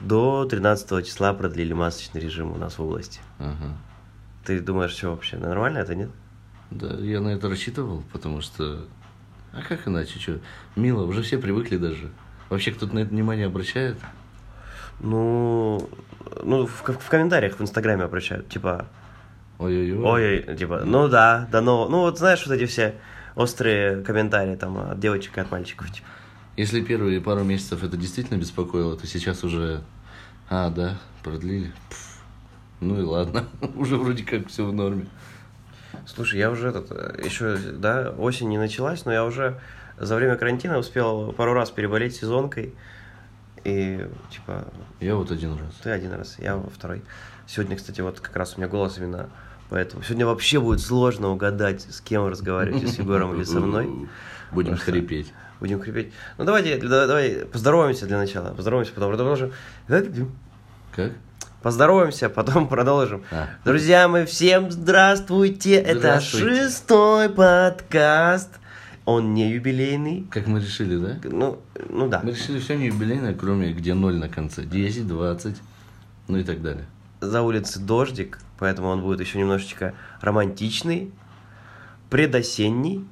До 13 числа продлили масочный режим у нас в области. Ага. Ты думаешь, что вообще нормально это, нет? Да, я на это рассчитывал, потому что... А как иначе, что? Мило, уже все привыкли даже. Вообще кто-то на это внимание обращает? Ну, ну в, в комментариях в Инстаграме обращают, типа, Ой-ой-ой. ой, типа, ну да, да, ну, ну вот знаешь, вот эти все острые комментарии там от девочек и от мальчиков, типа. Если первые пару месяцев это действительно беспокоило, то сейчас уже... А, да, продлили. Пф. Ну и ладно, уже вроде как все в норме. Слушай, я уже этот, еще, да, осень не началась, но я уже за время карантина успел пару раз переболеть сезонкой. И, типа... Я вот один раз. Ты один раз, я во второй. Сегодня, кстати, вот как раз у меня голос именно поэтому. Сегодня вообще будет сложно угадать, с кем вы разговариваете, с Егором или со мной. Будем хрипеть. Будем хрипеть. Ну, давайте, да- давай поздороваемся для начала. Поздороваемся, потом продолжим. Как? Поздороваемся, потом продолжим. А. Друзья, мы всем здравствуйте. Это Здравствуйте. шестой подкаст. Он не юбилейный. Как мы решили, да? Ну, ну да. Мы решили все не юбилейное, кроме где ноль на конце. 10, 20, ну и так далее. За улицей дождик, поэтому он будет еще немножечко романтичный, предосенний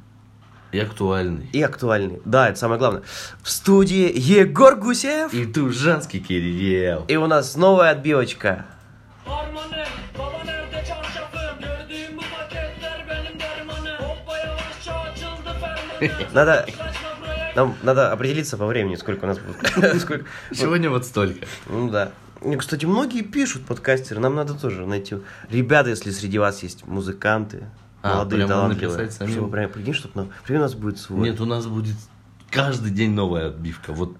И актуальный. и актуальный. Да, это самое главное. В студии Егор Гусев. И Тужанский Кирилл. И у нас новая отбивочка. Надо, нам надо определиться по времени, сколько у нас будет. Сколько- Сегодня вот столько. Ну да. Кстати, многие пишут подкастеры, нам надо тоже найти. Ребята, если среди вас есть музыканты, А, молодые, прямо талантливые, написать самим? чтобы прям прикинь, чтобы нам, прикинь, у нас будет свой. Нет, у нас будет каждый день новая отбивка. Вот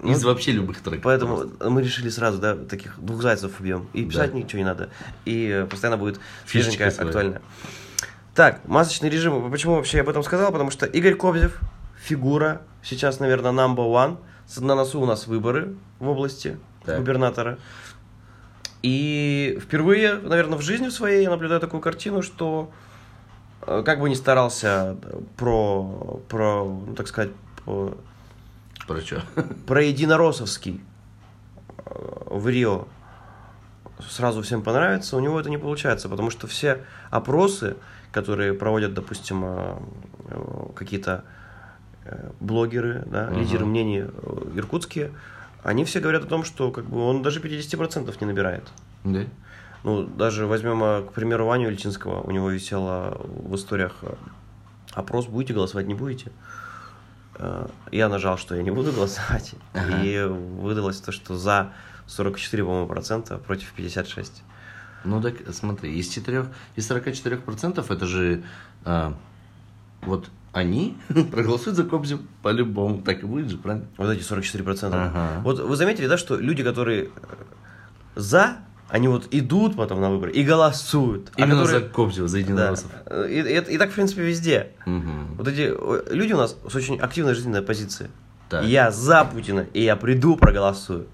Ну, из вообще любых треков. Поэтому просто. мы решили сразу, да, таких двух зайцев убьем. И писать Да. ничего не надо. И постоянно будет свеженькая, актуальная. Так, масочный режим. Почему вообще я об этом сказал? Потому что Игорь Кобзев, фигура, сейчас, наверное, number one. На носу у нас выборы в области Так. губернатора. И впервые, наверное, в жизни своей я наблюдаю такую картину, что как бы ни старался про, про ну, так сказать, по- Про что? про единороссовский э, в Рио сразу всем понравится, у него это не получается, потому что все опросы, которые проводят, допустим, э, э, какие-то э, блогеры, да, Ага. лидеры мнений э, иркутские, они все говорят о том, что как бы он даже 50% не набирает. Да? Ну, даже возьмем, э, к примеру, Ваню Ильчинского, у него висело в историях э, опрос, будете голосовать, не будете. Э, Я нажал, что я не буду голосовать, Ага. и выдалось то, что за 44, по-моему, процента против 56. Ну так смотри, из 4, из 44 процентов это же а, вот они проголосуют за Кобзев по-любому. Так и будет же, правильно? Вот эти 44 процента. Ага. Вот вы заметили, да, что люди, которые э, за, они вот идут потом на выборы и голосуют. а Именно которые- за Кобзева, за Да. единороссов. И, и это- и так, в принципе, везде. Мгм. Вот эти люди у нас с очень активной жизненной позицией. Так. Я за Путина, и я приду, проголосую.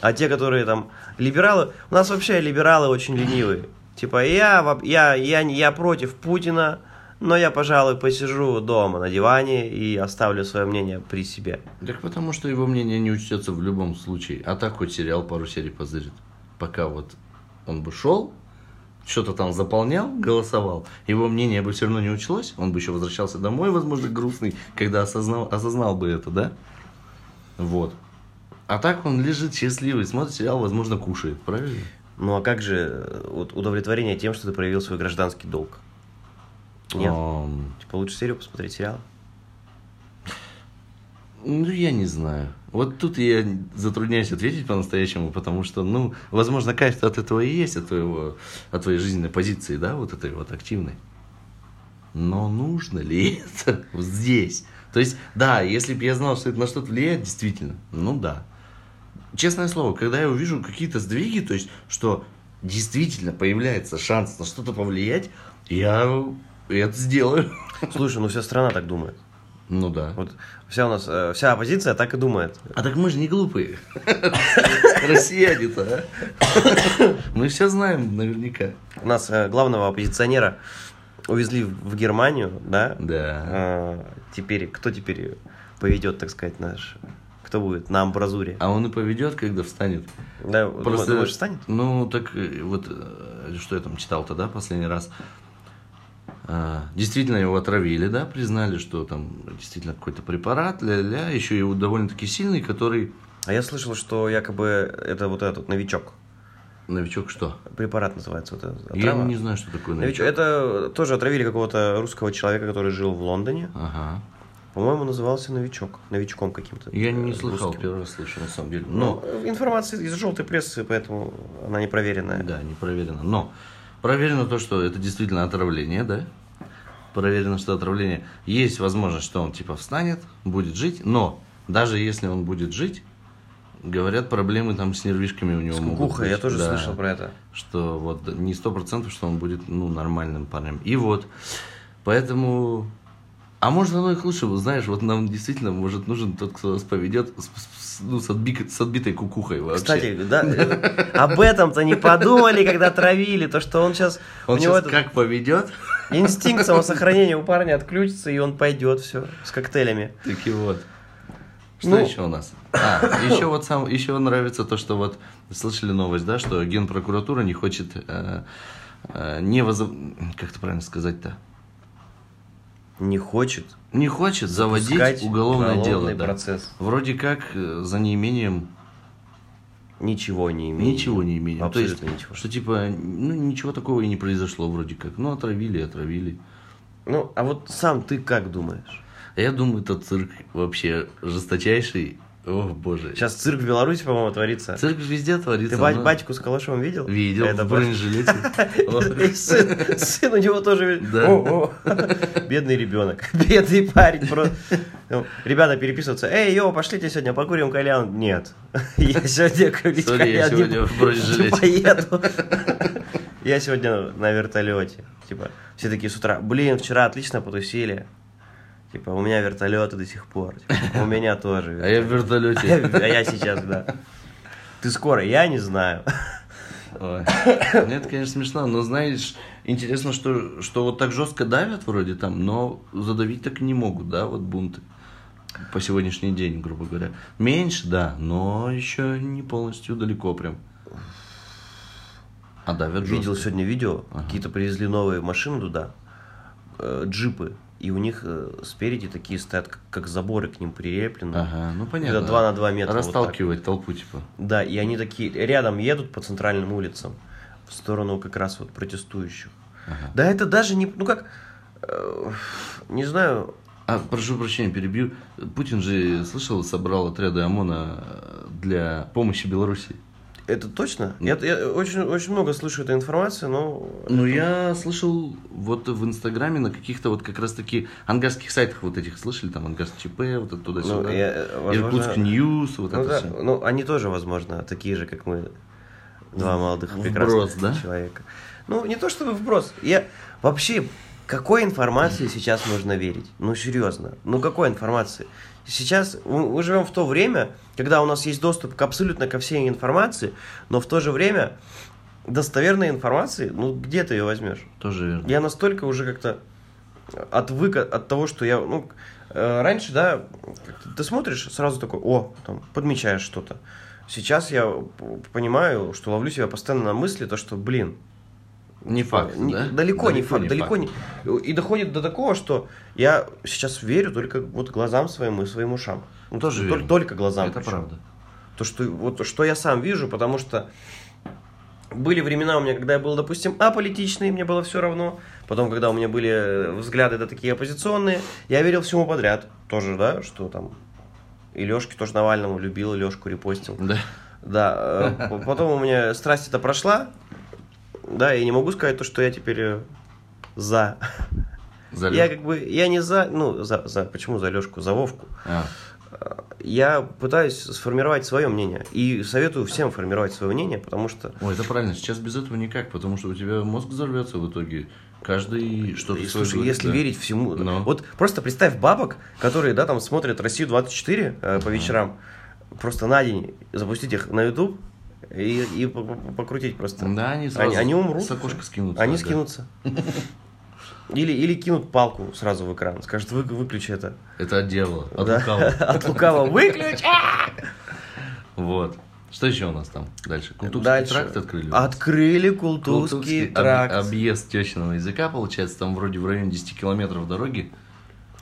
А те, которые там либералы, у нас вообще либералы очень ленивые. Типа, я, я, я, я против Путина, но я, пожалуй, посижу дома на диване и оставлю свое мнение при себе. Так потому что его мнение не учтется в любом случае. А так хоть сериал пару серий позырит. Пока вот он бы шел, что-то там заполнял, голосовал, его мнение бы все равно не училось, он бы еще возвращался домой, возможно, грустный, когда осознал, осознал бы это, да? Вот. А так он лежит счастливый, смотрит сериал, возможно, кушает, правильно? Ну а как же э, вот удовлетворение тем, что ты проявил свой гражданский долг? Нет? Ам, Типа лучше серию посмотреть сериал? Ну, я не знаю. Вот тут я затрудняюсь ответить по-настоящему, потому что, ну, возможно, кайф от этого и есть, от, твоего, от твоей жизненной позиции, да, вот этой вот активной. Но нужно ли это здесь? То есть, да, если бы я знал, что это на что-то влияет, действительно, ну да. Честное слово, когда я увижу какие-то сдвиги, то есть, что действительно появляется шанс на что-то повлиять, я это сделаю. Слушай, ну вся страна так думает. Ну да. Вот вся у нас, э, вся оппозиция так и думает. А так мы же не глупые. Россияне-то, а? Мы все знаем наверняка. У нас э, главного оппозиционера увезли в Германию, да? Да. А, теперь, кто теперь поведет, так сказать, наш... это будет на амбразуре. А он и поведет, когда встанет. Да, Просто, думаешь, встанет? Ну, так э, вот, что я там читал тогда последний раз. А, Действительно его отравили, да, признали, что там действительно какой-то препарат, ля-ля, еще и довольно-таки сильный, который... А я слышал, что якобы это вот этот новичок. Новичок что? Препарат называется вот этот. Я отрава. не знаю, что такое Новичок. новичок. Это тоже отравили какого-то русского человека, который жил в Лондоне. Ага. По-моему, назывался новичок. Новичком каким-то. Я не э, слыхал, русским. первый раз слышу, на самом деле. Ну, Но, информация из желтой прессы, поэтому она не проверенная. да, не проверено. Но проверено то, что это действительно отравление, да? Проверено, что отравление. Есть возможность, что он типа встанет, будет жить, но даже если он будет жить, говорят, проблемы там с нервишками у него С могут быть. я тоже Да. слышал про это. что вот не сто процентов, что он будет ну нормальным парнем. И вот, поэтому, а может оно и к лучшему, знаешь, вот нам действительно может нужен тот, кто нас поведет ну, с, отби- с отбитой кукухой вообще. Кстати, да, э, об этом-то не подумали, когда травили, то что он сейчас, он у него сейчас этот как поведет, инстинкт самосохранения у парня отключится, и он пойдет все с коктейлями. таки вот. Что Ну. еще у нас? А, еще вот сам, еще нравится то, что вот слышали новость, да, что генпрокуратура не хочет э, э, не возоб... как это правильно сказать-то? Не хочет Не хочет заводить уголовное дело. да. процесс. Вроде как э, за неимением Ничего не имеет. ничего не имеем. Абсолютно То есть, ничего. что типа, ну ничего такого и не произошло вроде как. Ну, отравили, отравили. Ну, а вот сам ты как думаешь? Я думаю, этот цирк вообще жесточайший. О, боже. Сейчас цирк в Беларуси, по-моему, творится. Цирк везде творится. Ты бать- но- батьку с калашом видел? Видел, Это в бронежилете. Сын, у него тоже... Бедный ребенок. Бедный парень. Ну, Ребята переписываются. Эй, йо, пошлите сегодня покурим кальян. Нет. Я сегодня курить кальян не поеду. Я сегодня на вертолете. Типа, все такие с утра. Блин, вчера отлично потусили. Типа, у меня вертолеты до сих пор. Типа, у меня тоже. А я в вертолете. а я сейчас, да. Ты скоро? Я не знаю. Ой. Ну, Это, конечно, смешно, но знаешь, интересно, что, что вот так жестко давят вроде там, но задавить так и не могут, да, вот бунты. По сегодняшний день, грубо говоря. Меньше, да, но еще не полностью далеко прям. А давят Видел жестко. сегодня видео, какие-то привезли новые машины туда, э, джипы, и у них э, спереди такие стоят, как, как заборы к ним прилеплены. Ага, ну понятно. Это 2 на 2 метра. вот так. Расталкивать толпу, типа. Да, и они такие рядом едут по центральным улицам в сторону как раз вот протестующих. Да это даже не, ну как, э, не знаю, А, прошу прощения, перебью. Путин же, слышал, собрал отряды ОМОНа для помощи Беларуси. Это точно? Я, я очень, очень много слышу этой информации, но... Ну, я слышал вот в Инстаграме на каких-то вот как раз-таки ангарских сайтах вот этих, слышали, там Ангарск ЧП, вот это туда-сюда. Ну, я, возможно- Иркутск News, вот Ну, это да, все. ну, они тоже, возможно, такие же, как мы, два молодых вброс, прекрасных да? человека. Ну, не то чтобы вброс. Я вообще, какой информации сейчас можно верить? Ну, серьезно. Ну, какой информации? Сейчас мы живем в то время, когда у нас есть доступ к абсолютно ко всей информации, но в то же время достоверной информации, ну, где ты ее возьмешь? Тоже верно. Я настолько уже как-то отвык от того, что я, ну, э, раньше, да, ты смотришь, сразу такой, о, там, подмечаешь что-то. Сейчас я понимаю, что ловлю себя постоянно на мысли, то, что, блин, Не факт, не- да? далеко, не факт, далеко факт. не... И доходит до такого, что я сейчас верю только вот глазам своим и своим ушам. Ну, Тоже тол- верно. Только глазам. Это причем. правда. То, что, вот, что я сам вижу, потому что были времена у меня, когда я был, допустим, аполитичный, мне было все равно. Потом, когда у меня были э, взгляды да, такие оппозиционные, я верил всему подряд. Тоже, да, что там и Лешки тоже Навальному любил, и Лешку репостил. Да. Да, э, потом у меня страсть это прошла. Да, я не могу сказать то, что я теперь э, за. Залез. Я как бы, я не за, ну, за, за, почему за Лешку, за Вовку. А, Я пытаюсь сформировать свое мнение. И советую всем формировать свое мнение, потому что Ой, это правильно. Сейчас без этого никак, потому что у тебя мозг взорвется в итоге. Каждый что-то Слушай, говорит, если да. верить всему... Ну. Вот просто представь бабок, которые, да, там смотрят Россию 24 э, по вечерам, просто на день запустить их на YouTube и, и по- по- покрутить просто. Да, они сразу Они, они умрут. с окошка скинутся. Они да. скинутся. Или, или кинут палку сразу в экран, скажут, вы, выключи это. Это от дьявола, от Да. лукавого. От лукавого. Выключи! Вот. Что еще у нас там дальше? Култукский Дальше. тракт открыли? Открыли Култукский об- тракт. объезд тещиного языка, получается, там вроде в районе 10 километров дороги.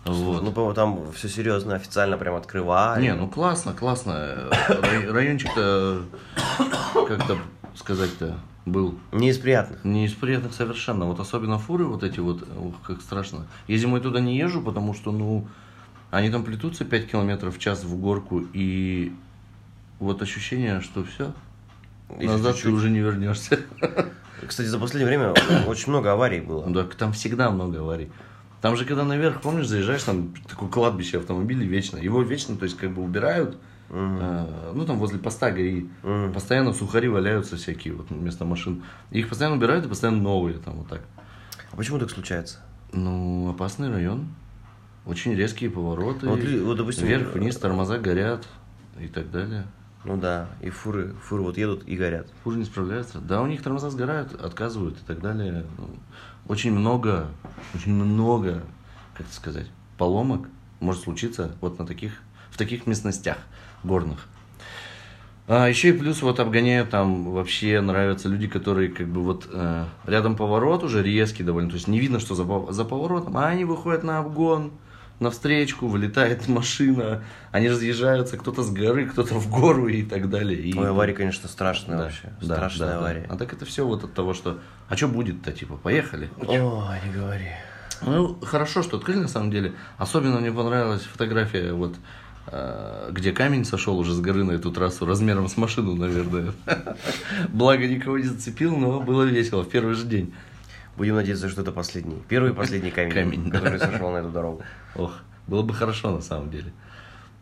Вот. Ну, по-моему, там все серьезно, официально прям открывали. Не, ну классно, классно. Рай- Райончик-то, как-то сказать-то, был Не из приятных. не из приятных совершенно. Вот особенно фуры вот эти вот, ух, как страшно. Я зимой туда не езжу, потому что, ну, они там плетутся 5 километров в час в горку, и вот ощущение, что все, Еще назад ты чуть-чуть. уже не вернешься. Кстати, за последнее время очень много аварий было. Да, там всегда много аварий. Там же, когда наверх, помнишь, заезжаешь, там такое кладбище автомобилей вечно. Его вечно, то есть, как бы убирают. э, ну, там возле поста ГАИ. Мгм. Постоянно сухари валяются всякие вот вместо машин. Их постоянно убирают и постоянно новые там вот так. А почему так случается? Ну, опасный район. Очень резкие повороты. Вот вот, допустим, Вверх, вниз, тормоза горят и так далее. Ну да, и фуры, фуры вот едут и горят. Хуже не справляются. Да, у них тормоза сгорают, отказывают и так далее. Ну, Очень много, очень много, как это сказать, поломок может случиться вот на таких, в таких местностях горных. А еще и плюс вот обгоняют там вообще нравятся люди, которые как бы вот э, рядом поворот уже резкий довольно, то есть не видно, что за, за поворотом, а они выходят на обгон, на встречку, вылетает машина, они разъезжаются, кто-то с горы, кто-то в гору и так далее. И- Ой, авария, конечно, страшная да, вообще. да, Страшная да, да. авария. А так это все вот от того, что... А что будет-то, типа, поехали? Ой, не говори. Ну, хорошо, что открыли, на самом деле. Особенно мне понравилась фотография, вот, э, где камень сошел уже с горы на эту трассу, размером с машину, наверное. Благо, никого не зацепил, но было весело в первый же день. Будем надеяться, что это последний. Первый и последний камень, Камень, да. который сошел на эту дорогу. Ох, было бы хорошо, на самом деле.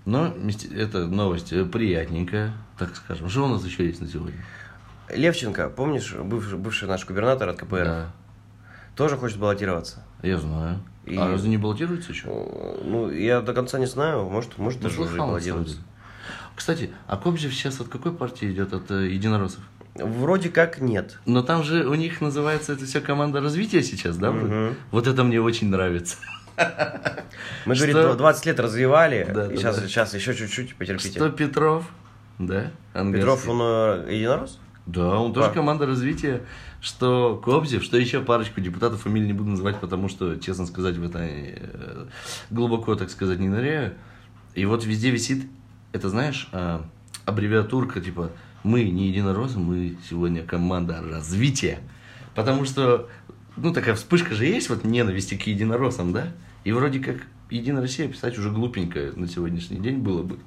Но эта новость э, приятненькая, так скажем. Что у нас еще есть на сегодня? Левченко, помнишь, бывший, бывший наш губернатор от КПРФ, Да, тоже хочет баллотироваться. я знаю. И- А разве не баллотируется еще? Ну, я до конца не знаю, может, может Ну, даже уже на самом баллотируется. Кстати, а Кобзев сейчас от какой партии идет? От э, единороссов? Вроде как нет. Но там же у них называется это все команда развития сейчас, да? Мгм. Вот это мне очень нравится. Мы, Что? говорит, 20 лет развивали, Да, и да, сейчас, да. сейчас еще чуть-чуть, потерпите. Что Петров? Да? английский. Петров, он э, единорос? Да, он тоже А. команда развития. Что Кобзев, что еще парочку депутатов, фамилии не буду называть, потому что, честно сказать, в это э, глубоко, так сказать, не ныряю. И вот везде висит, это знаешь, а, аббревиатурка, типа, мы не единороссы, мы сегодня команда развития. Потому что, ну, такая вспышка же есть, вот ненависти к единороссам, да? И вроде как Единая Россия писать уже глупенько на сегодняшний день было бы.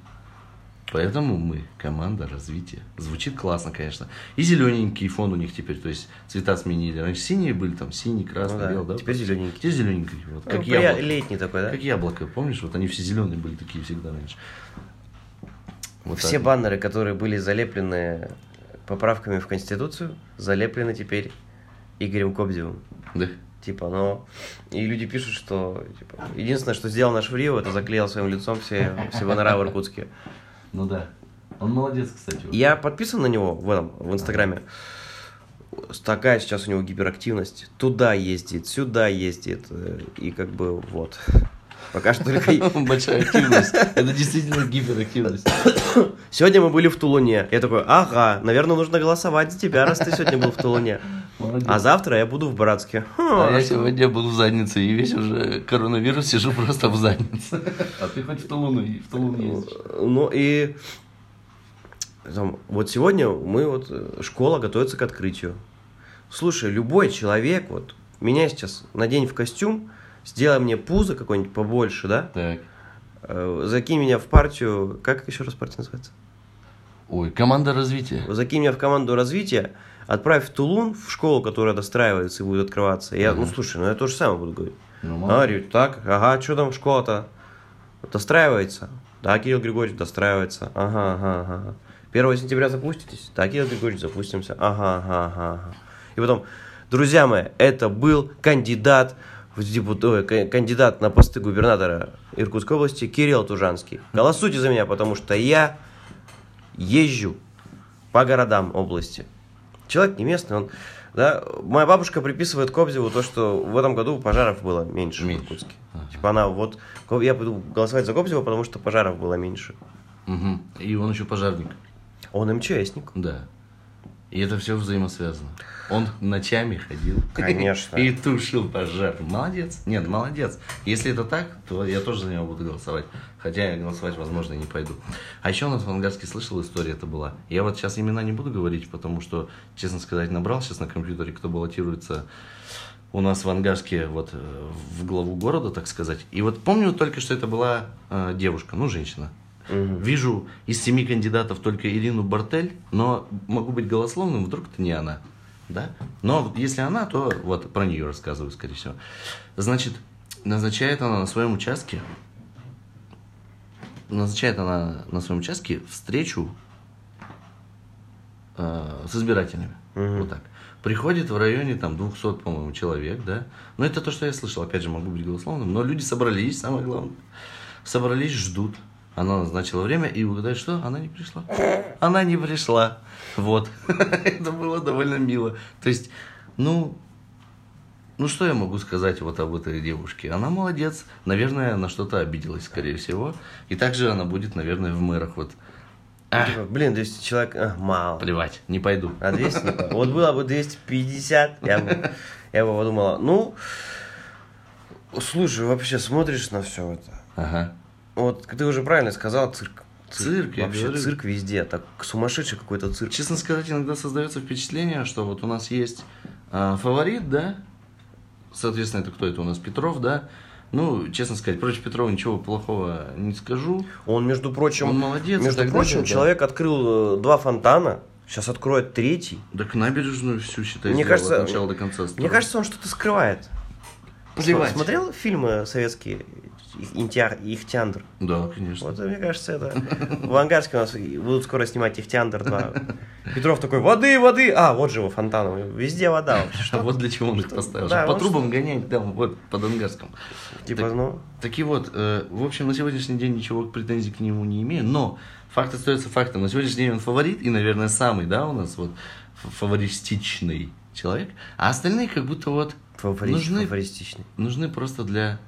Поэтому мы команда развития. Звучит классно, конечно. И зелененький фон у них теперь, то есть цвета сменили. Раньше синие были, там синий, красный, Ну да, белый, да? теперь зелененький. Теперь зелененький. Вот, как Ну, яблоко. Летний такой, да? Как яблоко, помнишь? Вот они все зеленые были такие всегда раньше. Вот Все так. баннеры, которые были залеплены поправками в Конституцию, залеплены теперь Игорем Кобзевым. Да. Типа, ну, и люди пишут, что типа, единственное, что сделал наш Фрио, это заклеил своим лицом все, все баннера в Иркутске. Ну да. Он молодец, кстати. вот. Я подписан на него в этом, в Инстаграме. Такая сейчас у него гиперактивность. Туда ездит, сюда ездит. э, И как бы вот. Пока что только... Большая активность. Это действительно гиперактивность. Сегодня мы были в Тулуне. Я такой, ага, наверное, нужно голосовать за тебя, раз ты сегодня был в Тулуне. Молодец. А завтра я буду в Братске. Хм, А я что- сегодня был в заднице, и весь уже коронавирус сижу просто в заднице. А ты хоть в Тулуну, в Тулун ездишь. Ну и там, вот сегодня мы вот школа готовится к открытию. Слушай, любой человек, вот меня сейчас надень в костюм, сделай мне пузо какое-нибудь побольше, да? Так. Э, Закинь меня в партию, как еще раз партия называется? Ой, команда развития. Закинь меня в команду развития, отправь в Тулун, в школу, которая достраивается и будет открываться. Я, ну слушай, ну я то же самое буду говорить. Ну, А, говорю, так, ага, что там школа-то? Достраивается? Да, Кирилл Григорьевич, достраивается. Ага, ага, ага. 1 сентября запуститесь? Да, Кирилл Григорьевич, запустимся. Ага, ага, ага. ага. И потом, друзья мои, это был кандидат в депут- ой, ка- кандидат на посты губернатора Иркутской области Кирилл Тужанский. Голосуйте за меня, потому что я езжу по городам области. Человек не местный, он... Да, моя бабушка приписывает Кобзеву то, что в этом году пожаров было меньше, Меньше. в Иркутске. Ага. Типа она вот... Я буду голосовать за Кобзева, потому что пожаров было меньше. Мгм. И он еще пожарник. Он МЧСник. Да. И это все взаимосвязано. Он ночами ходил. Конечно. И тушил пожар. Молодец. Нет, молодец. Если это так, то я тоже за него буду голосовать. Хотя я голосовать, возможно, и не пойду. А еще у нас в Ангарске слышал история это была. Я вот сейчас имена не буду говорить, потому что, честно сказать, набрал сейчас на компьютере, кто баллотируется у нас в Ангарске вот э, в главу города, так сказать. И вот помню только, что это была э, девушка, ну, женщина. Вижу из семи кандидатов только Ирину Бартель, но могу быть голословным, вдруг это не она. Да? Но если она, то вот про нее рассказываю, скорее всего. Значит, назначает она на своем участке, назначает она на своем участке встречу э, с избирателями. Вот так. Приходит в районе там 200, по-моему, человек, да. Но это то, что я слышал, опять же, могу быть голословным. Но люди собрались, самое главное. Собрались, ждут. Она назначила время, и угадай что? Она не пришла. Она не пришла. Вот. Это было довольно мило. То есть, ну, ну что я могу сказать вот об этой девушке? Она молодец. Наверное, на что-то обиделась, скорее всего. И также она будет, наверное, в мэрах. Вот. Типа, блин, 200 человек, а, мало. плевать, не пойду. А 200? не по- Вот было бы 250, я бы, я бы подумала, ну, слушай, вообще смотришь на все это. Ага. Вот ты уже правильно сказал, цирк. Цирк, я Вообще говорю. цирк везде, так сумасшедший какой-то цирк. Честно сказать, иногда создается впечатление, что вот у нас есть а, фаворит, да? Соответственно, это кто это у нас? Петров, да? Ну, честно сказать, против Петрова ничего плохого не скажу. Он, между прочим, Он молодец между прочим, далее, да. человек открыл э, два фонтана, сейчас откроет третий. Так набережную всю, считай, Мне кажется, от начала до конца. Мне кажется, он что-то скрывает. Плевать. Смотрел фильмы советские, Интиар- Ихтиандр? Да, конечно. Вот, мне кажется, это... В Ангарске у нас будут скоро снимать Ихтиандр 2. Петров такой, воды, воды! А, вот же его фонтан, везде вода вообще. А Что? вот для чего он их поставил. Да, по трубам гонять там, вот, под Ангарском. Типа, Так- ну... Таки вот, э, в общем, на сегодняшний день ничего претензий к нему не имею, но факт остается фактом. На сегодняшний день он фаворит и, наверное, самый, да, у нас вот фавористичный человек. А остальные как будто вот Фаворит, нужны, фавористичный. нужны просто для,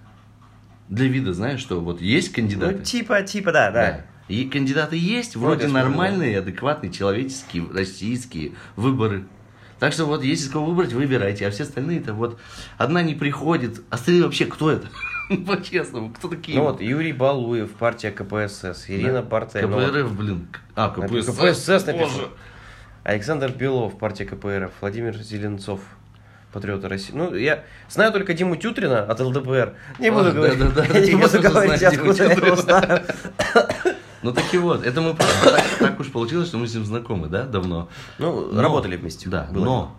для вида, знаешь, что вот есть кандидаты. Ну, типа, типа, да, да. И кандидаты есть, Вроде смысл, нормальные, адекватные, человеческие, российские выборы. Так что вот, есть из кого выбрать, выбирайте. А все остальные-то вот, одна не приходит. А остальные вообще кто это? По-честному, кто такие? Ну вот, Юрий Балуев, партия КПСС, Ирина ну вот, КПРФ, блин. А, КПСС. КПСС. Боже. Александр Белов, партия КПРФ, Владимир Зеленцов, Патриоты России. Ну, я знаю только Диму Тютрина от ЛДПР. Не буду А, говорить, да-да-да, не я буду тоже говорить, откуда я его знаю. Ну таки вот, это мы просто так, так уж получилось, что мы с ним знакомы, да, давно. Ну, Но- работали вместе. Да, было но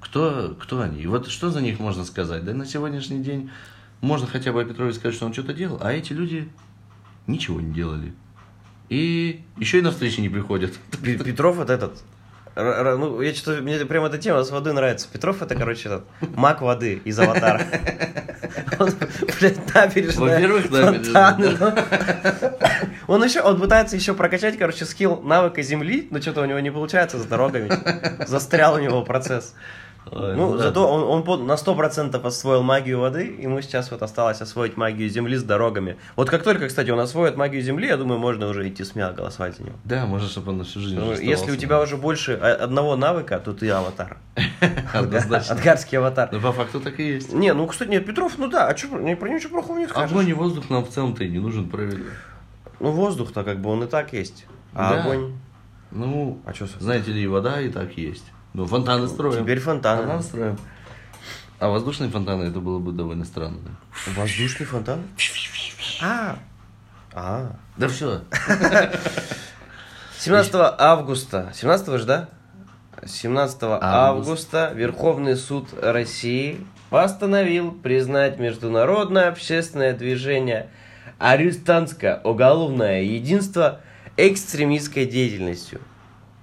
кто, кто они? И вот что за них можно сказать? Да на сегодняшний день можно хотя бы о Петрове сказать, что он что-то делал, а эти люди ничего не делали. И еще и на встречи не приходят. Пе- Петров это этот. Ну, я что-то, мне прям эта тема с водой нравится. Петров это, короче, этот маг воды из аватара. Он, блядь, набережная. Во-первых, набережная, ну. Он еще, он пытается еще прокачать, короче, скилл навыка земли, но что-то у него не получается с дорогами. Застрял у него процесс. Ой, Ну, ладно. зато он, он на 100% освоил магию воды, ему сейчас вот осталось освоить магию земли с дорогами. Вот как только, кстати, он освоит магию земли, я думаю, можно уже идти смело голосовать за него. Да, можно, чтобы он на всю жизнь Ну, если у тебя уже больше а, одного навыка, то ты аватар. Однозначно. Адгарский аватар. Ну, по факту так и есть. Не, ну, кстати, нет, Петров, ну да, а чё, про него ничего плохого не скажешь. Огонь и воздух нам в целом-то и не нужен, правильно? Ну, воздух-то как бы он и так есть. А Да. огонь... Ну, А чё со- знаете ли, и вода и так есть. Ну, фонтаны строим. Теперь фонтаны. Фонтаны строим. А воздушные фонтаны, это было бы довольно странно. да? Воздушный фонтан? А, а. Да все. 17 августа, 17 же, да? 17 Август. августа Верховный суд России постановил признать международное общественное движение «Арестантское уголовное единство» экстремистской деятельностью.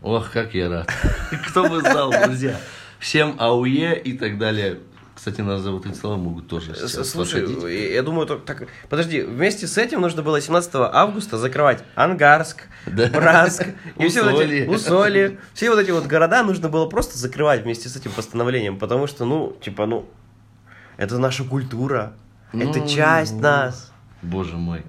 Ох, как я рад. Кто бы знал, друзья. Всем АУЕ и так далее. Кстати, нас эти слова могут тоже Слушай, посадить. я думаю, так, так- Подожди, вместе с этим нужно было 17 августа закрывать Ангарск, Да. Братск, и все вот эти. Усолье. Все вот эти вот города нужно было просто закрывать вместе с этим постановлением, потому что, ну, типа, ну, это наша культура, это Ну, часть ну, нас. Боже мой.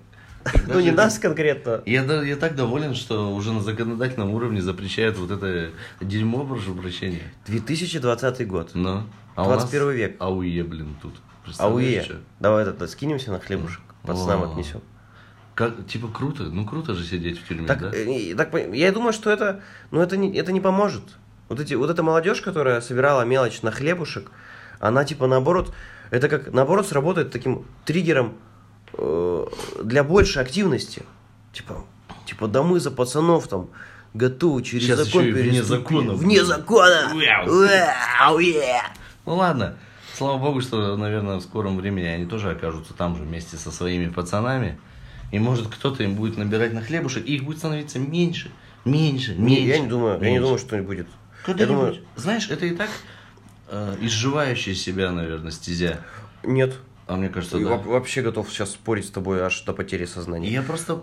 Ну, не нас конкретно. Я, так доволен, что уже на законодательном уровне запрещают вот это дерьмо, прошу прощения. 2020 год. Но. А у 21 нас век. АУЕ, блин, тут. АУЕ. чё? Давай это скинемся на хлебушек, пацанам отнесем. Как, типа, круто. Ну, круто же сидеть в тюрьме, Так, да? э, так я думаю, что это, ну, это не, это не поможет. Вот, эти, вот эта молодежь, которая собирала мелочь на хлебушек, она типа наоборот, это как наоборот сработает таким триггером э, для большей активности. Типа, типа, да мы за пацанов там готовы через Сейчас закон и вне переступить. закона Вне закона! Ну ладно. Слава богу, что, наверное, в скором времени они тоже окажутся там же вместе со своими пацанами. И может кто-то им будет набирать на хлебушек, и их будет становиться меньше, меньше, Не, меньше. я не думаю, я не меньше. думаю, что не будет. Я Когда-нибудь. думаю, Знаешь, это и так э, изживающая себя, наверное, стезя. нет. А мне кажется, Я да. во- вообще готов сейчас спорить с тобой аж до потери И сознания. я просто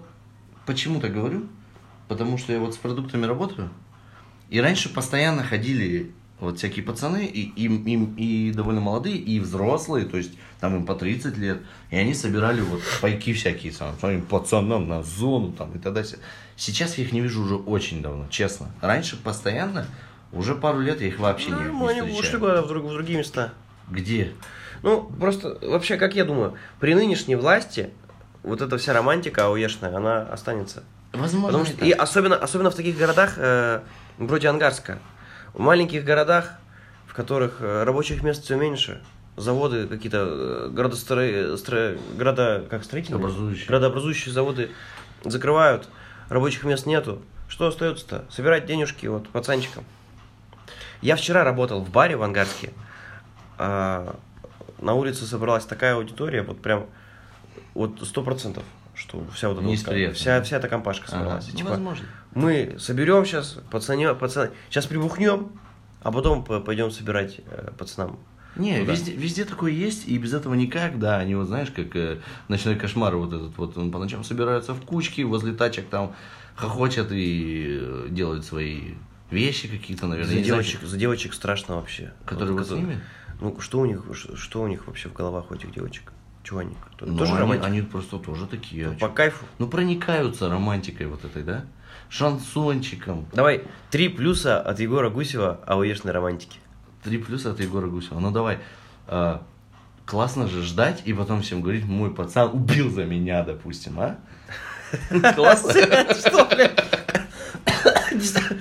почему так говорю? Потому что я вот с продуктами работаю. И раньше постоянно ходили вот всякие пацаны, и, им, им- и довольно молодые, и взрослые, то есть там им по 30 лет, и они собирали вот пайки всякие сам, своим пацанам на зону там и т.д. Сейчас я их не вижу уже очень давно, честно. Раньше постоянно, уже пару лет я их вообще не, Ну, не они ушли встречаю. куда-то в, друг- в другие места. Где? Ну, просто, вообще, как я думаю, при нынешней власти вот эта вся романтика ауешная, она останется. Возможно, Потому что, и особенно, особенно в таких городах, э, вроде Ангарска, в маленьких городах, в которых э, рабочих мест все меньше, заводы какие-то, э, градостро... стро- града... как строительные? Образующие. Градообразующие заводы закрывают, рабочих мест нету. Что остается-то? Собирать денежки вот пацанчикам. Я вчера работал в баре в Ангарске. А, на улице собралась такая аудитория, вот прям вот сто процентов, что вся вот эта вот вся, вся эта компашка Ага. собралась. Ну, Типа, возможно. мы соберем сейчас, пацане, пацаны, сейчас прибухнем, а потом пойдем собирать э, пацанам. Не, Ну да. везде, везде такое есть, и без этого никак, да, они вот, знаешь, как э, ночной кошмар вот этот вот, он по ночам собираются в кучки, возле тачек там хохочет и э, делают свои вещи какие-то, наверное. За не знаю, девочек, за девочек страшно вообще. Которые вот с которые- ними? Ну, что у них, что у них вообще в головах у этих девочек? Чего они? Кто- Ну, Тоже они, они просто тоже такие. а По кайфу. Ну, проникаются романтикой вот этой, да? Шансончиком. Давай, три плюса от Егора Гусева ауешной романтики. Три плюса от Егора Гусева. Ну, давай. а, классно же ждать и потом всем говорить, мой пацан убил за меня, допустим, а? Классно? Что, блядь?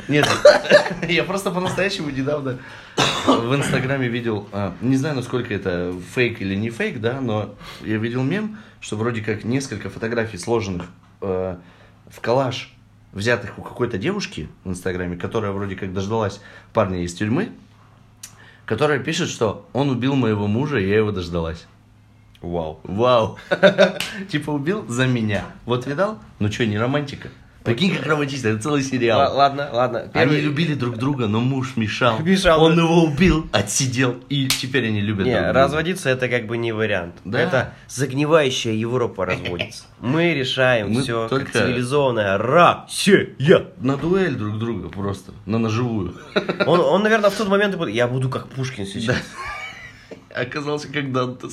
Нет, я просто по-настоящему недавно в Инстаграме видел, а, не знаю, насколько это фейк или не фейк, да, но я видел мем, что вроде как несколько фотографий сложенных э, в коллаж, взятых у какой-то девушки в Инстаграме, которая вроде как дождалась парня из тюрьмы, которая пишет, что он убил моего мужа, и я его дождалась. Вау. Вау. Типа убил за меня. Вот видал? Ну что, не романтика? Прикинь, как романтично, это целый сериал. Ладно, ладно. Они Первый- любили друг друга, но муж мешал. Мешал, Он да. его убил, отсидел, и теперь они любят Не, друг друга. разводиться это как бы не вариант. Да. Это загнивающая Европа разводится. Мы решаем Мы все только- как цивилизованная Россия. На дуэль друг друга просто, на ножевую. Он, он, наверное, в тот момент и будет, я буду как Пушкин сейчас. Оказался как Дантес.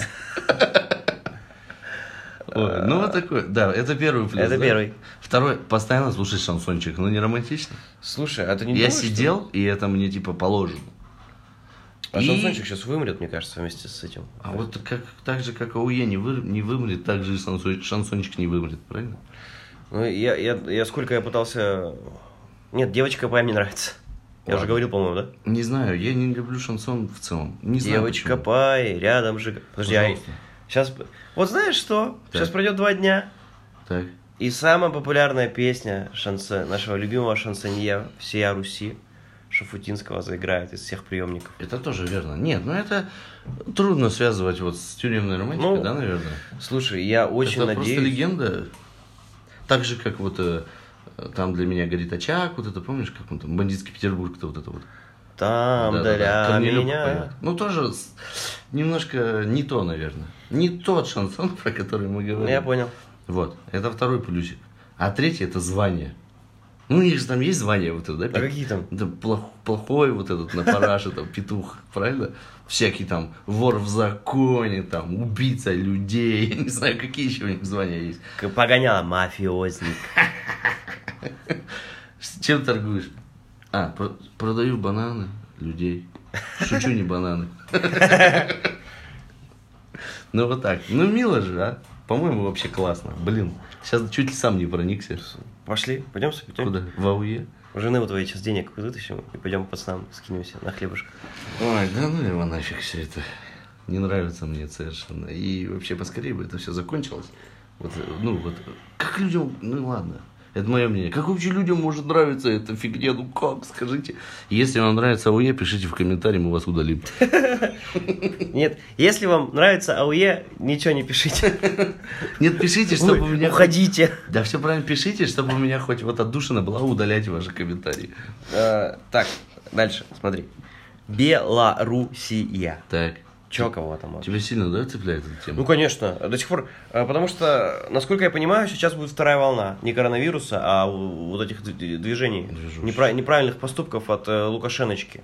Ой, ну вот такой, да, это первый плюс. Это да? первый. Второй, постоянно слушать шансончик, ну не романтично. Слушай, а ты не Я думаешь, что- сидел, и это мне типа положено. А И- шансончик сейчас вымрет, мне кажется, вместе с этим. А вот как, так же, как АУЕ не, вы, не вымрет, так же и шансон- шансончик не вымрет, правильно? Ну, я, я, я сколько я пытался... Нет, девочка Пай мне нравится. Я уже Ладно. говорил, по-моему, да? Не знаю, я не люблю шансон в целом. Не знаю Девочка почему. Пай, рядом же... Подожди, а Пожалуйста. Сейчас... Вот знаешь что? Так. Сейчас пройдет два дня, Так. и самая популярная песня шансе... нашего любимого шансонье всея Руси Шафутинского заиграет из всех приемников. Это тоже верно. Нет, ну это трудно связывать вот с тюремной романтикой, Ну, да, наверное? Слушай, я очень это просто надеюсь... легенда. Так же, как вот э, там для меня горит очаг, вот это помнишь, как он там, бандитский Петербург-то вот это вот. Там Да-да-да, для Корнелюк меня. поет. Ну, тоже немножко не то, наверное. Не тот шансон, про который мы говорим. Я понял. Вот, это второй плюсик. А третий это звание. Ну, у них же там есть звания вот это, да? А какие там? Да плох- плохой вот этот на параше, там, петух, правильно? Всякий там вор в законе, там, убийца людей, я не знаю, какие еще у них звания есть. Погоняла мафиозник. Чем торгуешь? А, про- продаю бананы, людей. Шучу, не бананы. Ну вот так. Ну мило же, а? По-моему, вообще классно. Блин, сейчас чуть ли сам не проникся. Пошли, пойдем пойдем. Куда? В АУЕ? Жены у твоей сейчас денег вытащим и пойдем пацанам скинемся на хлебушек. Ой, да ну его нафиг все это. Не нравится мне совершенно. И вообще поскорее бы это все закончилось. Вот, ну вот, как людям, ну ладно, это мое мнение. Как вообще людям может нравиться эта фигня? Ну как, скажите. Если вам нравится АУЕ, пишите в комментарии, мы вас удалим. Нет, если вам нравится АУЕ, ничего не пишите. Нет, пишите, чтобы у меня... Уходите. Да все правильно, пишите, чтобы у меня хоть вот отдушина была, удаляйте ваши комментарии. Э, Так, дальше, смотри. Белоруссия. Так. Че кого там? вообще? Тебя сильно, да, цепляет эта тема? Ну, конечно, до сих пор, э, потому что, насколько я понимаю, сейчас будет вторая волна, не коронавируса, а вот этих движений, непра- неправильных поступков от э, Лукашеночки.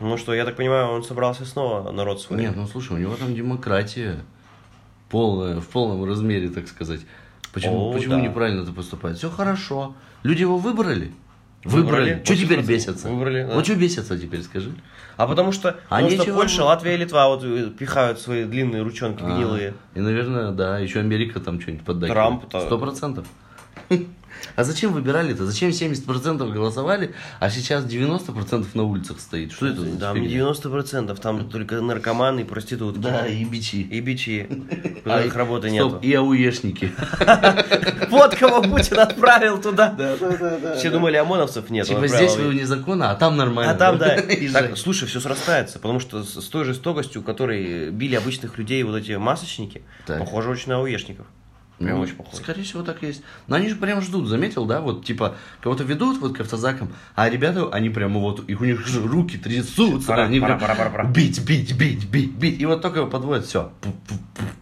Ну что, я так понимаю, он собрался снова народ свой. Нет, ну слушай, у него там демократия полная, в полном размере, так сказать. Почему, О, почему да. неправильно это поступает? Все хорошо. Люди его выбрали. Выбрали. Выбрали. Что теперь бесятся? Выбрали, да. Вот что бесятся теперь, скажи? А потому что, А потому что нечего Польша. Латвия, Литва вот э, пихают свои длинные ручонки А, гнилые. И, наверное, да, еще Америка там что-нибудь поддакивает. Трамп-то. Сто процентов. А зачем выбирали-то? Зачем 70% голосовали, а сейчас 90% на улицах стоит? Что это за Там не 90%, там только наркоманы и проститутки. Да, и бичи. И бичи, А, которых работы нету. и ауешники. Вот кого Путин отправил туда. Все думали, ОМОНовцев нет. Типа здесь вы незаконно, а там нормально. А там, да. Так, слушай, все срастается, потому что с, той жестокостью, которой били обычных людей вот эти масочники, похоже очень на ауешников. Прям Ну, очень похоже. Скорее всего, так и есть. Но они же прям ждут, заметил, да? Вот, типа, кого-то ведут вот к автозакам, а ребята, они прямо вот, их у них же руки трясутся, Пора, они пора, прям пора, пора, пора. бить, бить, бить, бить, бить. И вот только его подводят, все,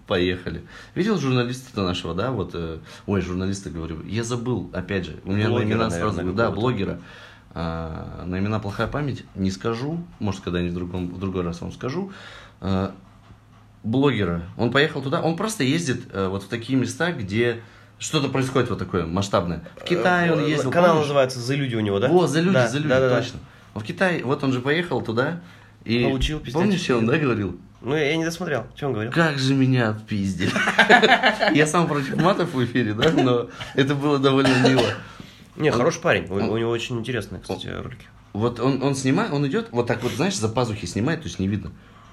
поехали. Видел журналиста нашего, да, вот, э, ой, журналиста говорю, я забыл, опять же, у меня Блогера, на имена наверное, сразу, да, блогера, А, на имена плохая память, не скажу, может, когда-нибудь в, другом, в другой раз вам скажу. А, блогера. Он поехал туда, он просто ездит э, вот в такие места, где что-то происходит вот такое масштабное. В Китае он ездил. Э, Канал помнишь? называется «За люди» у него, да? Во, за люди, Да, за люди, да, да, да. точно. В Китае, вот он же поехал туда и Получил пиздец. помнишь, что он да, говорил? Ну, я не досмотрел. Что он говорил? Как же меня отпиздили. Я сам против матов в эфире, да, но это было довольно мило. Не, хороший парень. У него очень интересные, кстати, ролики. Вот он, он снимает, он идет, вот так вот, знаешь, за пазухи снимает, то есть не видно.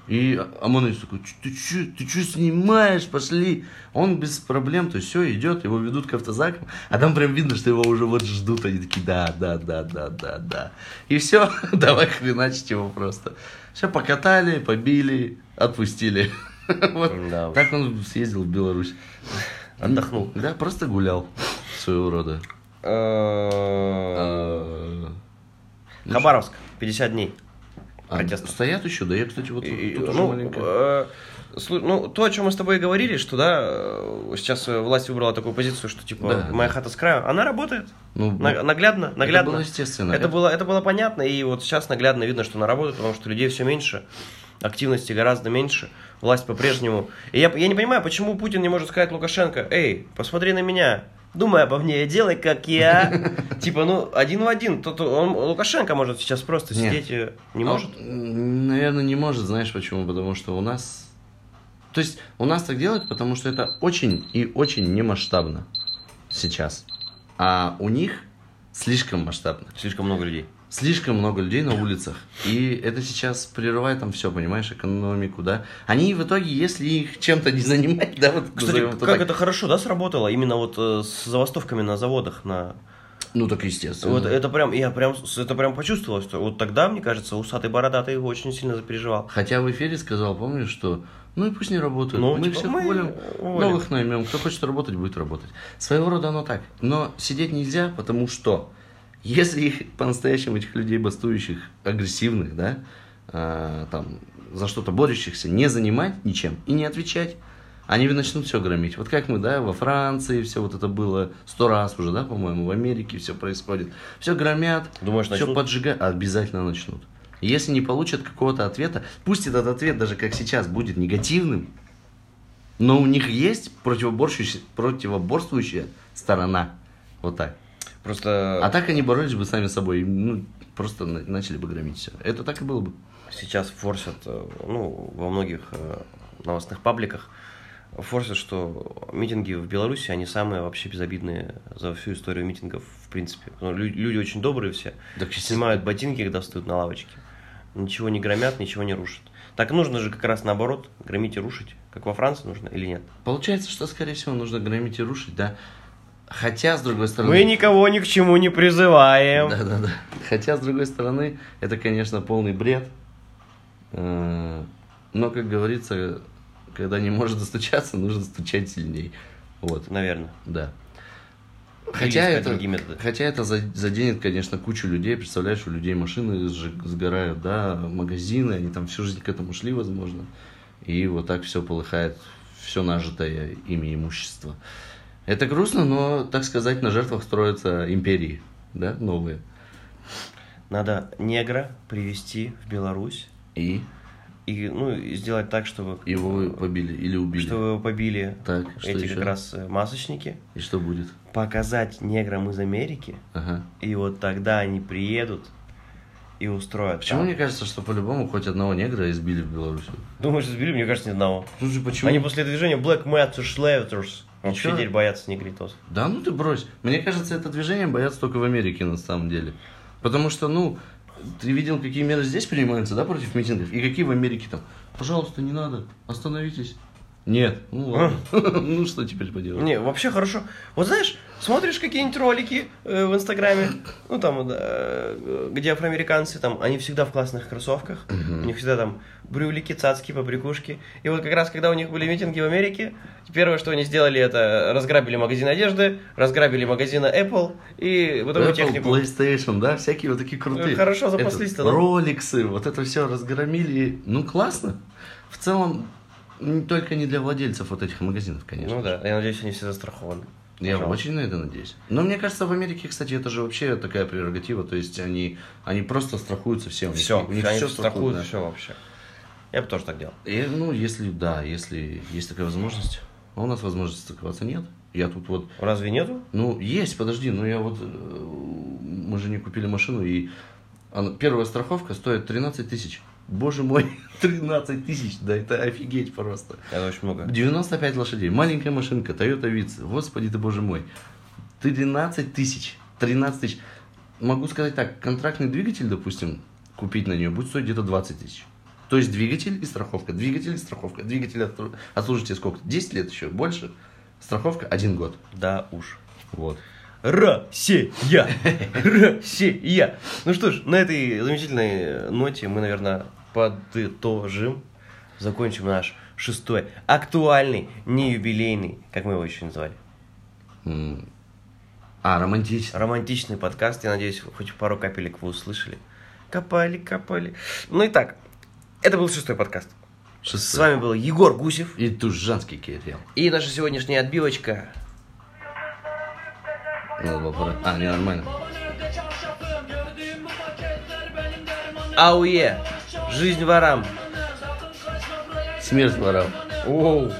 И ОМОНовец такой, «Чё, ты что, ты что снимаешь, пошли. Он без проблем, то есть все, идет, его ведут к автозакам, а там прям видно, что его уже вот ждут, они такие, да, да, да, да, да, да. И все, давай хреначить его просто. Все, покатали, побили, отпустили. Вот Да так он съездил в Беларусь. Отдохнул. Да, просто гулял своего рода. Э, А, Хабаровск, 50 дней. А, Протест. стоят еще, да я, кстати, вот тут, И- тут ну, маленько. э, ну, то, о чем мы с тобой и говорили, что да, э, сейчас э, власть выбрала такую позицию, что типа Да, моя да. хата с краю, она работает. Ну, На- наглядно, наглядно. было естественно. Это Это- было, это было понятно, и вот сейчас наглядно видно, что она работает, потому что людей все меньше, активности гораздо меньше, власть по-прежнему. И я, я не понимаю, почему Путин не может сказать Лукашенко, эй, посмотри на меня, думай обо мне, делай как я. Типа, ну, один в один. Тут он, Лукашенко может сейчас просто Нет. сидеть и не Ну, может. Наверное, не может, знаешь почему? Потому что у нас... То есть у нас так делают, потому что это очень и очень немасштабно сейчас. А у них слишком масштабно. Слишком много людей. Слишком много людей на улицах. И это сейчас прерывает там все, понимаешь, экономику, да. Они в итоге, если их чем-то не занимать, да, вот Кстати, как так, это хорошо, да, сработало? Именно вот э, с забастовками на заводах, на... Ну так естественно. Вот это прям, я прям, это прям почувствовал, что вот тогда, мне кажется, усатый бородатый очень сильно запереживал. Хотя в эфире сказал, помнишь, что ну и пусть не работают. Ну, мы типа, всех мы уволим, уволим. новых наймем. Кто хочет работать, будет работать. Своего рода оно так. Но сидеть нельзя, потому что Если их по-настоящему, этих людей бастующих, агрессивных, да, а, там, за что-то борющихся, не занимать ничем и не отвечать, они начнут все громить. Вот как мы, да, во Франции все вот это было сто раз уже, да, по-моему, в Америке все происходит. Все громят, Думаешь, все поджигают, обязательно начнут. Если не получат какого-то ответа, пусть этот ответ даже как сейчас будет негативным, но у них есть противоборствующая, противоборствующая сторона. Вот так. Просто А так они боролись бы сами с собой, ну, просто на- начали бы громить все. Это так и было бы. сейчас форсят, э, ну, во многих э, новостных пабликах, форсят, что митинги в Беларуси, они самые вообще безобидные за всю историю митингов, в принципе. Ну, лю- люди очень добрые все, Так, снимают ботинки, когда встают на лавочке. Ничего не громят, ничего не рушат. Так нужно же как раз наоборот, громить и рушить. Как во Франции нужно или нет? Получается, что, скорее всего, нужно громить и рушить, да. Хотя, с другой стороны... Мы никого ни к чему не призываем. Да, да, да. Хотя, с другой стороны, это, конечно, полный бред. Э, Но, как говорится, когда не может достучаться, нужно стучать сильней. Вот, Наверное. да. Хотя это, другие методы. хотя это за- заденет, конечно, кучу людей. Представляешь, у людей машины сгорают, да, магазины, они там всю жизнь к этому шли, возможно. И вот так все полыхает, все нажитое ими имущество. Это грустно, но, так сказать, на жертвах строятся империи, да, новые. Надо негра привести в Беларусь И и, ну, и сделать так, чтобы его побили или убили. чтобы его побили Так, что эти еще? как раз э, масочники, И что будет? показать неграм из Америки, Ага. и вот тогда они приедут и устроят. Почему там. мне кажется, что по-любому хоть одного негра избили в Беларуси? Думаешь, избили? Мне кажется, ни одного. Слушай, почему? Они после движения Black Matter Slavers вообще Ничего. теперь боятся негритосов. Да ну ты брось. Мне кажется, это движение боятся только в Америке на самом деле. Потому что, ну, ты видел, какие меры здесь принимаются, да, против митингов? И какие в Америке там? Пожалуйста, не надо, остановитесь. Нет, ну ладно. Ну что теперь поделать? Не, вообще хорошо. Вот знаешь, смотришь какие-нибудь ролики э, в Инстаграме, ну там, э, где афроамериканцы, там, они всегда в классных кроссовках, у них всегда там брюлики, цацки, побрякушки. И вот как раз, когда у них были митинги в Америке, первое, что они сделали, это разграбили магазин одежды, разграбили магазин Apple и бытовую Apple, технику. PlayStation, да, всякие вот такие крутые. Э, хорошо запаслись-то? Роликсы, вот это все разгромили. Ну, классно. В целом, только не для владельцев вот этих магазинов, конечно. Ну да, я надеюсь, они все застрахованы. Я Пожалуйста. очень на это надеюсь. Но мне кажется, в Америке, кстати, это же вообще такая прерогатива. То есть они, они просто страхуются все. У них, Все, у них они всё страхуют, да. все вообще. Я бы тоже так делал. И, ну, если, да, если есть такая возможность. А у нас возможности страховаться нет. Я тут вот, Разве нету? ну, есть, подожди, но я вот, э, мы же не купили машину, и она- первая страховка стоит 13 тысяч. Боже мой, 13 тысяч, да это офигеть просто. Это очень много. 95 лошадей, маленькая машинка, Toyota Vitz, господи ты боже мой. 13 тысяч, 13 тысяч. Могу сказать так, контрактный двигатель, допустим, купить на нее будет стоить где-то 20 тысяч. То есть двигатель и страховка, двигатель и страховка. Двигатель отслу- отслужите сколько? 10 лет еще, больше. Страховка один год. Да уж. Вот. Россия! Россия! Ну что ж, на этой замечательной ноте мы, наверное, подытожим, закончим наш шестой, актуальный, не юбилейный, как мы его еще назвали, М. А, романтично. романтичный подкаст. Я надеюсь, хоть пару капелек вы услышали. Копали, копали. Ну и так, это был шестой подкаст. С Шестой. вами был Егор Гусев И Тужанский Кирилл. и наша сегодняшняя отбивочка. Пора- А, не, нормально. Ауе! Жизнь ворам! Смерть ворам. Оу!